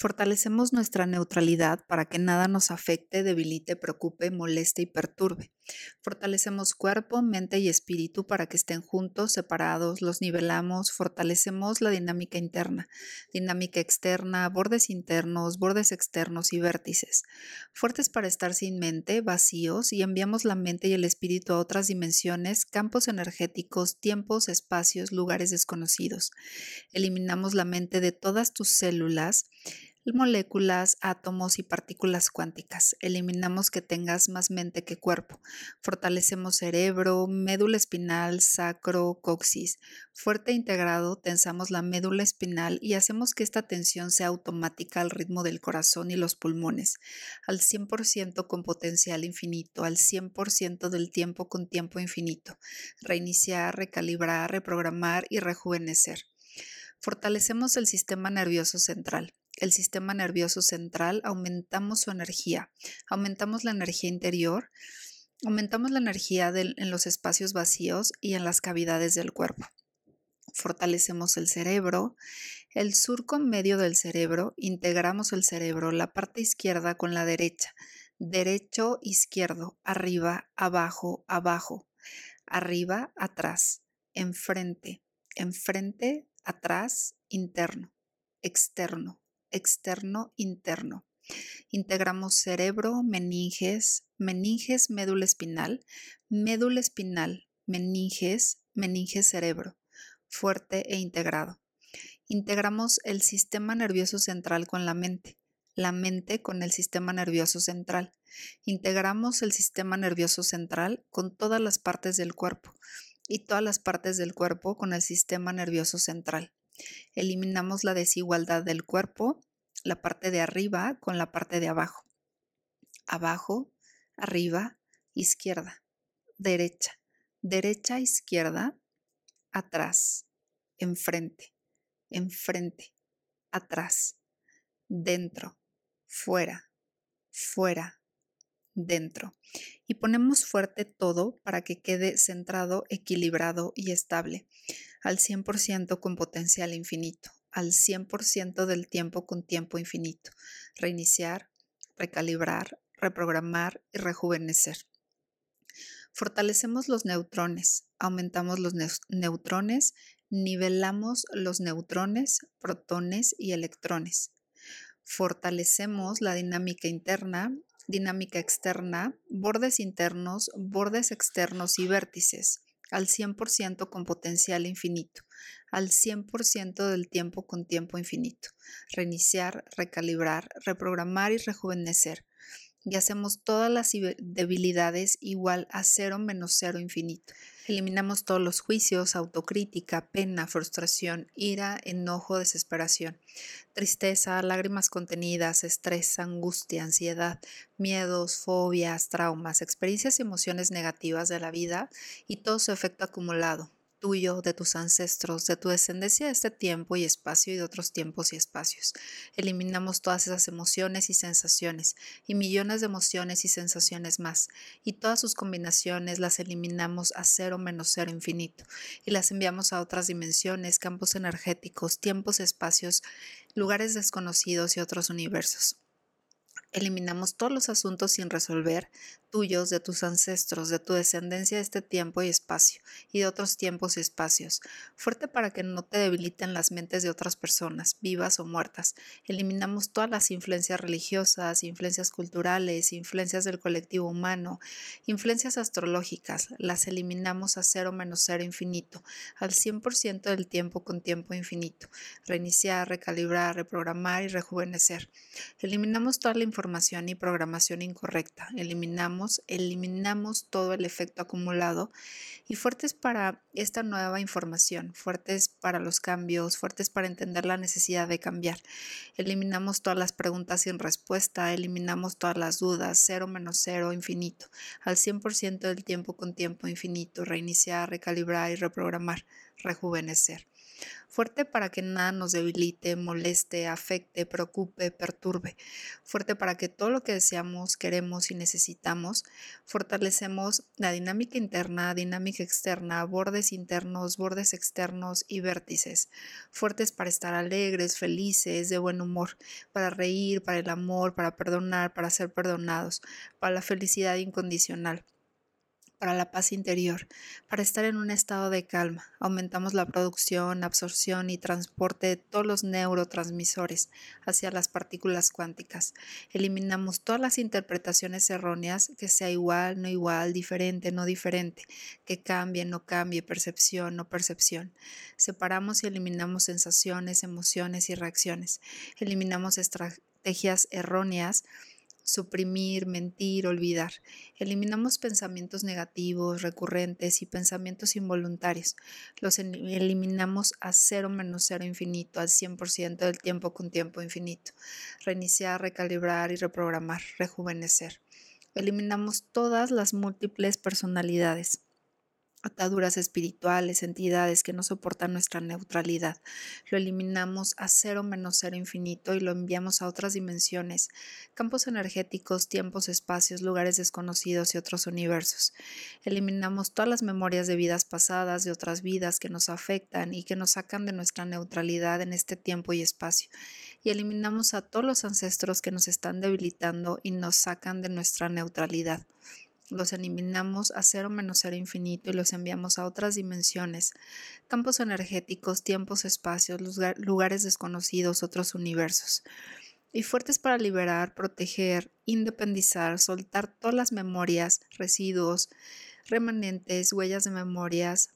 Fortalecemos nuestra neutralidad para que nada nos afecte, debilite, preocupe, moleste y perturbe. Fortalecemos cuerpo, mente y espíritu para que estén juntos, separados, los nivelamos, fortalecemos la dinámica interna, dinámica externa, bordes internos, bordes externos y vértices. Fuertes para estar sin mente, vacíos, y enviamos la mente y el espíritu a otras dimensiones, campos energéticos, tiempos, espacios, lugares desconocidos. Eliminamos la mente de todas tus células moléculas, átomos y partículas cuánticas. Eliminamos que tengas más mente que cuerpo. Fortalecemos cerebro, médula espinal, sacro, coxis. Fuerte e integrado, tensamos la médula espinal y hacemos que esta tensión sea automática al ritmo del corazón y los pulmones, al 100% con potencial infinito, al 100% del tiempo con tiempo infinito. Reiniciar, recalibrar, reprogramar y rejuvenecer. Fortalecemos el sistema nervioso central el sistema nervioso central, aumentamos su energía, aumentamos la energía interior, aumentamos la energía en los espacios vacíos y en las cavidades del cuerpo. Fortalecemos el cerebro, el surco medio del cerebro, integramos el cerebro, la parte izquierda con la derecha, derecho, izquierdo, arriba, abajo, abajo, arriba, atrás, enfrente, enfrente, atrás, interno, externo, externo, interno. Integramos cerebro, meninges, meninges, médula espinal, médula espinal, meninges, meninges, cerebro, fuerte e integrado. Integramos el sistema nervioso central con la mente, la mente con el sistema nervioso central. Integramos el sistema nervioso central con todas las partes del cuerpo y todas las partes del cuerpo con el sistema nervioso central. Eliminamos la desigualdad del cuerpo, la parte de arriba con la parte de abajo. Abajo, arriba, izquierda, derecha, derecha, izquierda, atrás, enfrente, enfrente, atrás, dentro, fuera, fuera, dentro. Y ponemos fuerte todo para que quede centrado, equilibrado y estable al 100% con potencial infinito, al 100% del tiempo con tiempo infinito, reiniciar, recalibrar, reprogramar y rejuvenecer. Fortalecemos los neutrones, aumentamos los neutrones, nivelamos los neutrones, protones y electrones. Fortalecemos la dinámica interna, dinámica externa, bordes internos, bordes externos y vértices al 100% con potencial infinito, al 100% del tiempo con tiempo infinito. Reiniciar, recalibrar, reprogramar y rejuvenecer y hacemos todas las debilidades igual a cero menos cero infinito. Eliminamos todos los juicios, autocrítica, pena, frustración, ira, enojo, desesperación, tristeza, lágrimas contenidas, estrés, angustia, ansiedad, miedos, fobias, traumas, experiencias y emociones negativas de la vida y todo su efecto acumulado tuyo, de tus ancestros, de tu descendencia de este tiempo y espacio y de otros tiempos y espacios. Eliminamos todas esas emociones y sensaciones y millones de emociones y sensaciones más y todas sus combinaciones las eliminamos a cero menos cero infinito y las enviamos a otras dimensiones, campos energéticos, tiempos, espacios, lugares desconocidos y otros universos. Eliminamos todos los asuntos sin resolver, tuyos, de tus ancestros, de tu descendencia de este tiempo y espacio, y de otros tiempos y espacios. Fuerte para que no te debiliten las mentes de otras personas, vivas o muertas. Eliminamos todas las influencias religiosas, influencias culturales, influencias del colectivo humano, influencias astrológicas. Las eliminamos a cero menos cero infinito, al 100% del tiempo con tiempo infinito. Reiniciar, recalibrar, reprogramar y rejuvenecer. Eliminamos toda la información y programación incorrecta. Eliminamos eliminamos todo el efecto acumulado y fuertes para esta nueva información, fuertes para los cambios, fuertes para entender la necesidad de cambiar. Eliminamos todas las preguntas sin respuesta, eliminamos todas las dudas, cero menos cero, infinito, al 100% del tiempo con tiempo infinito, reiniciar, recalibrar y reprogramar, rejuvenecer. Fuerte para que nada nos debilite, moleste, afecte, preocupe, perturbe, fuerte para que todo lo que deseamos, queremos y necesitamos, fortalecemos la dinámica interna, dinámica externa, bordes internos, bordes externos y vértices, fuertes para estar alegres, felices, de buen humor, para reír, para el amor, para perdonar, para ser perdonados, para la felicidad incondicional para la paz interior, para estar en un estado de calma. Aumentamos la producción, absorción y transporte de todos los neurotransmisores hacia las partículas cuánticas. Eliminamos todas las interpretaciones erróneas, que sea igual, no igual, diferente, no diferente, que cambie, no cambie, percepción, no percepción. Separamos y eliminamos sensaciones, emociones y reacciones. Eliminamos estrategias erróneas suprimir, mentir, olvidar. Eliminamos pensamientos negativos, recurrentes y pensamientos involuntarios. Los eliminamos a cero menos cero infinito, al 100% del tiempo con tiempo infinito. Reiniciar, recalibrar y reprogramar, rejuvenecer. Eliminamos todas las múltiples personalidades ataduras espirituales, entidades que no soportan nuestra neutralidad. Lo eliminamos a cero menos cero infinito y lo enviamos a otras dimensiones, campos energéticos, tiempos, espacios, lugares desconocidos y otros universos. Eliminamos todas las memorias de vidas pasadas, de otras vidas que nos afectan y que nos sacan de nuestra neutralidad en este tiempo y espacio. Y eliminamos a todos los ancestros que nos están debilitando y nos sacan de nuestra neutralidad los eliminamos a cero menos cero infinito y los enviamos a otras dimensiones, campos energéticos, tiempos, espacios, lugares desconocidos, otros universos. Y fuertes para liberar, proteger, independizar, soltar todas las memorias, residuos, remanentes, huellas de memorias,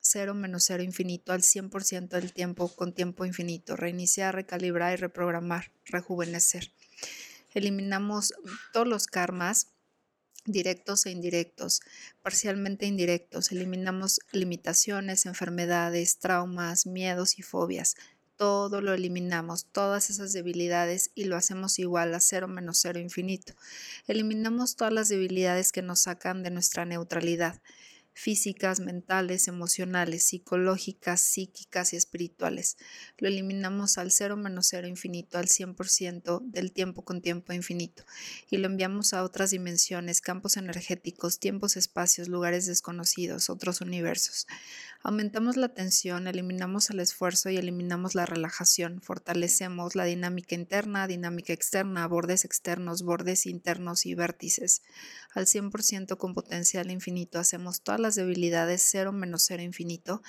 cero menos cero infinito al 100% del tiempo con tiempo infinito, reiniciar, recalibrar y reprogramar, rejuvenecer. Eliminamos todos los karmas directos e indirectos, parcialmente indirectos. Eliminamos limitaciones, enfermedades, traumas, miedos y fobias. Todo lo eliminamos, todas esas debilidades y lo hacemos igual a cero menos cero infinito. Eliminamos todas las debilidades que nos sacan de nuestra neutralidad físicas, mentales, emocionales, psicológicas, psíquicas y espirituales. Lo eliminamos al cero menos cero infinito, al 100% del tiempo con tiempo infinito, y lo enviamos a otras dimensiones, campos energéticos, tiempos, espacios, lugares desconocidos, otros universos. Aumentamos la tensión, eliminamos el esfuerzo y eliminamos la relajación, fortalecemos la dinámica interna, dinámica externa, bordes externos, bordes internos y vértices. Al 100% con potencial infinito hacemos todas las debilidades cero menos cero infinito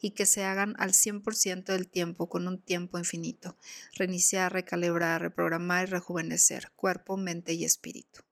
y que se hagan al 100% del tiempo con un tiempo infinito. Reiniciar, recalibrar, reprogramar y rejuvenecer cuerpo, mente y espíritu.